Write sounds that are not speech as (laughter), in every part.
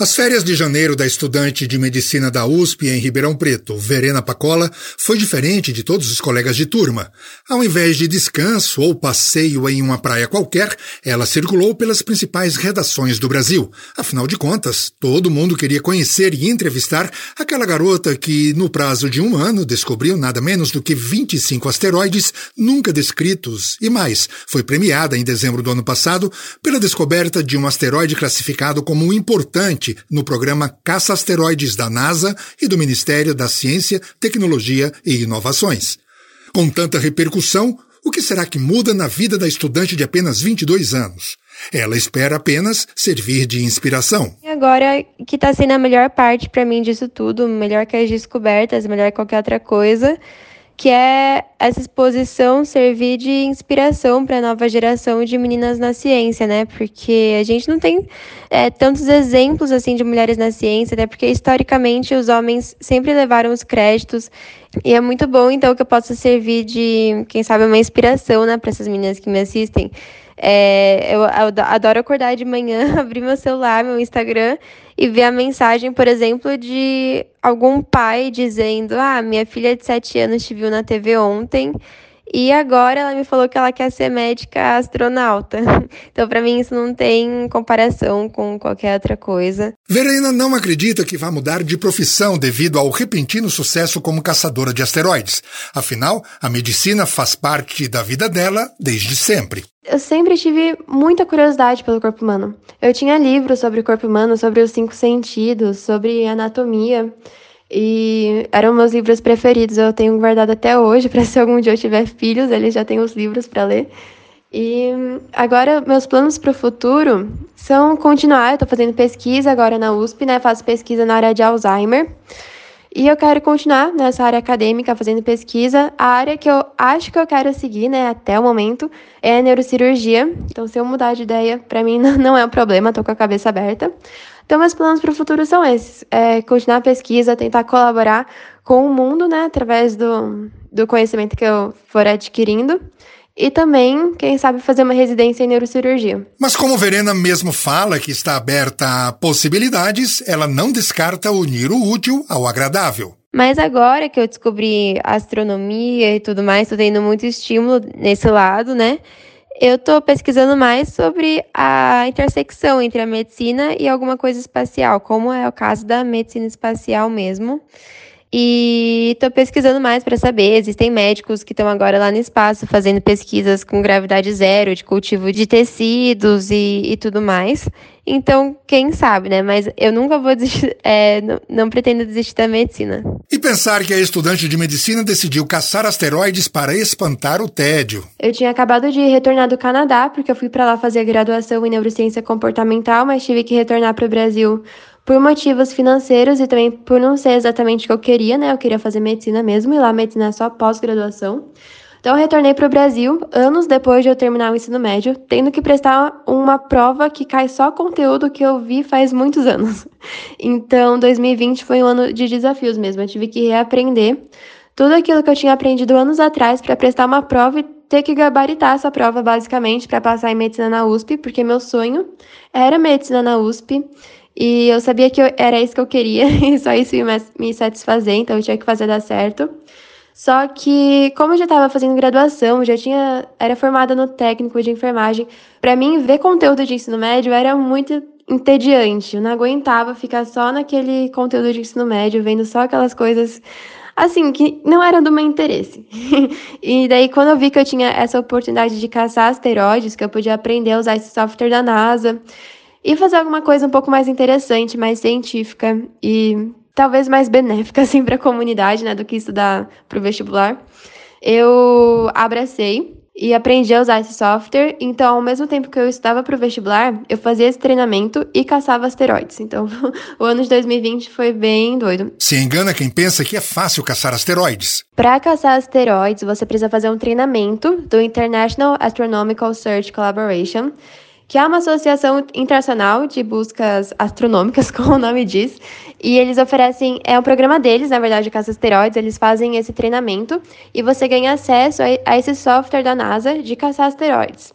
As férias de janeiro da estudante de medicina da USP em Ribeirão Preto, Verena Pacola, foi diferente de todos os colegas de turma. Ao invés de descanso ou passeio em uma praia qualquer, ela circulou pelas principais redações do Brasil. Afinal de contas, todo mundo queria conhecer e entrevistar aquela garota que, no prazo de um ano, descobriu nada menos do que 25 asteroides nunca descritos e mais. Foi premiada em dezembro do ano passado pela descoberta de um asteroide classificado como importante no programa Caça Asteroides da NASA e do Ministério da Ciência, Tecnologia e Inovações. Com tanta repercussão, o que será que muda na vida da estudante de apenas 22 anos? Ela espera apenas servir de inspiração. E agora que está sendo a melhor parte para mim disso tudo, melhor que as descobertas, melhor que qualquer outra coisa, que é essa exposição servir de inspiração para a nova geração de meninas na ciência, né? Porque a gente não tem é, tantos exemplos assim de mulheres na ciência, né? Porque historicamente os homens sempre levaram os créditos e é muito bom então que eu possa servir de, quem sabe, uma inspiração, né, para essas meninas que me assistem. É, eu, adoro acordar de manhã, (laughs) abrir meu celular, meu Instagram e ver a mensagem, por exemplo, de algum pai dizendo: Ah, minha filha de 7 anos te viu na TV ontem e agora ela me falou que ela quer ser médica astronauta. (laughs) Então, para mim, isso não tem comparação com qualquer outra coisa. Verena não acredita que vá mudar de profissão devido ao repentino sucesso como caçadora de asteroides. Afinal, a medicina faz parte da vida dela desde sempre. Eu sempre tive muita curiosidade pelo corpo humano. Eu tinha livros sobre o corpo humano, sobre os cinco sentidos, sobre anatomia. E eram meus livros preferidos, eu tenho guardado até hoje, (laughs) para se algum dia eu tiver filhos, eles já têm os livros para ler. E agora, meus planos para o futuro são continuar. Eu estou fazendo pesquisa agora na USP, né? Faço pesquisa na área de Alzheimer. E eu quero continuar nessa área acadêmica, fazendo pesquisa. A área que eu acho que eu quero seguir, né, até o momento, é a neurocirurgia. Então, se eu mudar de ideia, para mim (laughs) não é um problema, estou com a cabeça aberta. Então, meus planos para o futuro são esses: é continuar a pesquisa, tentar colaborar com o mundo, né, através do, do conhecimento que eu for adquirindo. E também, quem sabe, fazer uma residência em neurocirurgia. Mas como Verena mesmo fala que está aberta a possibilidades, ela não descarta unir o útil ao agradável. Mas agora que eu descobri astronomia e tudo mais, estou tendo muito estímulo nesse lado, né? Eu estou pesquisando mais sobre a intersecção entre a medicina e alguma coisa espacial, como é o caso da medicina espacial mesmo. E estou pesquisando mais para saber. Existem médicos que estão agora lá no espaço fazendo pesquisas com gravidade zero, de cultivo de tecidos e, e tudo mais. Então, quem sabe, né? Mas eu nunca vou desistir, (laughs) é, não, não, pretendo desistir da medicina. E pensar que a estudante de medicina decidiu caçar asteroides para espantar o tédio. Eu tinha acabado de retornar do Canadá, porque eu fui para lá fazer graduação em neurociência comportamental, mas tive que retornar para o Brasil por motivos financeiros e também por não ser exatamente o que eu queria, né? Eu queria fazer medicina mesmo, e lá medicina é só pós-graduação. Então, eu retornei para o Brasil anos depois de eu terminar o ensino médio, tendo que prestar uma prova que cai só conteúdo que eu vi faz muitos anos. (laughs) Então, 2020 foi um ano de desafios mesmo. Eu tive que reaprender tudo aquilo que eu tinha aprendido anos atrás para prestar uma prova e ter que gabaritar essa prova, basicamente, para passar em medicina na USP, porque meu sonho era medicina na USP. E eu sabia que eu, era isso que eu queria, (laughs) e só isso ia me satisfazer, então eu tinha que fazer dar certo. Só que, como eu já estava fazendo graduação, já tinha era formada no técnico de enfermagem, para mim ver conteúdo de ensino médio era muito entediante. Eu não aguentava ficar só naquele conteúdo de ensino médio, vendo só aquelas coisas assim que não eram do meu interesse. (laughs) e daí quando eu vi que eu tinha essa oportunidade de caçar asteroides, que eu podia aprender a usar esse software da NASA, e fazer alguma coisa um pouco mais interessante, mais científica e talvez mais benéfica (laughs) assim para a comunidade, né, do que estudar para o vestibular. Eu abracei e aprendi a usar esse software. Então, ao mesmo tempo que eu estudava para o vestibular, eu fazia esse treinamento e caçava asteroides. Então, (laughs) o ano de 2020 foi bem doido. Se engana quem pensa que é fácil caçar asteroides. Para caçar asteroides, você precisa fazer um treinamento do International Astronomical Search Collaboration que é uma associação internacional de buscas astronômicas, (laughs) como o nome diz, e eles oferecem, é um programa deles, na verdade, de caça asteroides, eles fazem esse treinamento e você ganha acesso a, a esse software da NASA de caçar asteroides.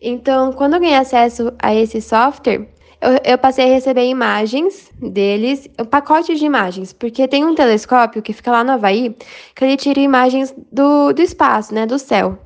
Então, quando eu ganhei acesso a esse software, eu, eu, passei a receber imagens deles, um pacote de imagens, porque tem um telescópio que fica lá no Havaí, que ele tira imagens do, do espaço, né, do céu.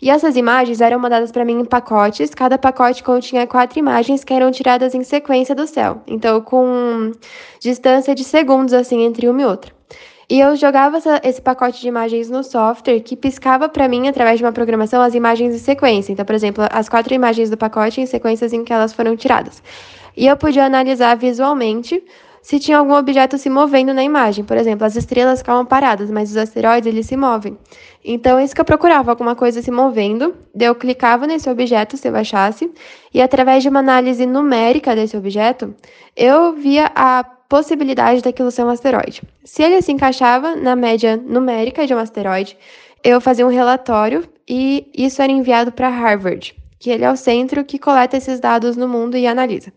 E essas imagens eram mandadas para mim em pacotes, cada pacote continha quatro imagens que eram tiradas em sequência do céu, então com distância de segundos, assim, entre uma e outra. E eu jogava essa, esse pacote de imagens no software que piscava para mim, através de uma programação, as imagens em sequência. Então, por exemplo, as quatro imagens do pacote em sequências em que elas foram tiradas e eu podia analisar visualmente se tinha algum objeto se movendo na imagem. Por exemplo, as estrelas ficavam paradas, mas os asteroides eles se movem. Então, é isso que eu procurava, alguma coisa se movendo. Eu clicava nesse objeto, se eu achasse, e através de uma análise numérica desse objeto, eu via a possibilidade daquilo ser um asteroide. Se ele se encaixava na média numérica de um asteroide, eu fazia um relatório e isso era enviado para Harvard que ele é o centro que coleta esses dados no mundo e analisa.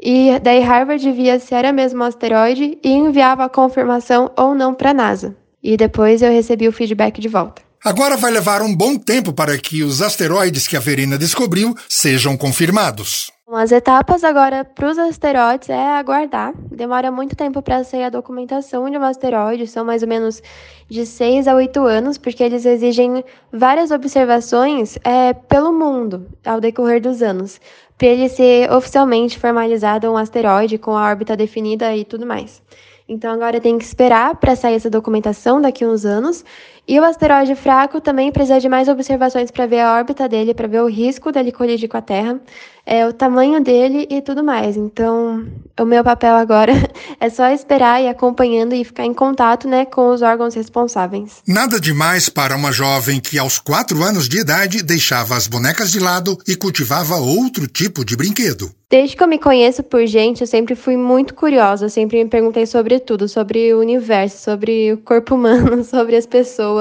E daí Harvard via se era mesmo um asteroide e enviava a confirmação ou não para a NASA. E depois eu recebi o feedback de volta. Agora vai levar um bom tempo para que os asteroides que a Verena descobriu sejam confirmados. As etapas agora para os asteroides é aguardar. Demora muito tempo para sair a documentação de um asteroide, são mais ou menos de 6 a 8 anos, porque eles exigem várias observações é, pelo mundo ao decorrer dos anos, para ele ser oficialmente formalizado um asteroide com a órbita definida e tudo mais. Então agora tem que esperar para sair essa documentação daqui a uns anos. E o asteroide fraco também precisa de mais observações para ver a órbita dele, para ver o risco dele colidir com a Terra, é, o tamanho dele e tudo mais. Então, o meu papel agora (laughs) é só esperar e acompanhando e ficar em contato né, com os órgãos responsáveis. Nada demais para uma jovem que, aos quatro anos de idade, deixava as bonecas de lado e cultivava outro tipo de brinquedo. Desde que eu me conheço por gente, eu sempre fui muito curiosa, eu sempre me perguntei sobre tudo, sobre o universo, sobre o corpo humano, (laughs) sobre as pessoas,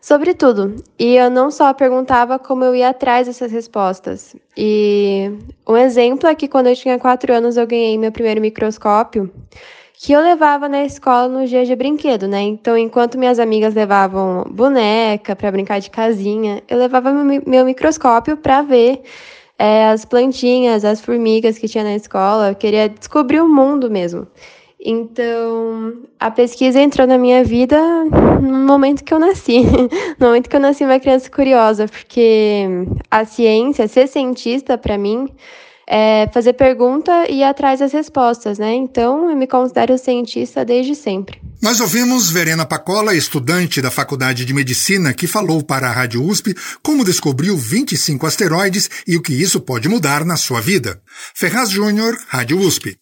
sobre tudo. E eu não só perguntava como eu ia atrás dessas respostas. E um exemplo é que quando eu tinha quatro anos eu ganhei meu primeiro microscópio que eu levava na escola no dia de brinquedo, né? Então, enquanto minhas amigas levavam boneca para brincar de casinha, eu levava meu microscópio para ver é, as plantinhas, as formigas que tinha na escola. Eu queria descobrir o mundo mesmo. Então, a pesquisa entrou na minha vida no momento que eu nasci. (laughs) No momento que eu nasci, uma criança curiosa, porque a ciência, ser cientista, para mim, é fazer pergunta e ir atrás das respostas, né? Então, eu me considero cientista desde sempre. Nós ouvimos Verena Pacola, estudante da Faculdade de Medicina, que falou para a Rádio USP como descobriu 25 asteroides e o que isso pode mudar na sua vida. Ferraz Júnior, Rádio USP.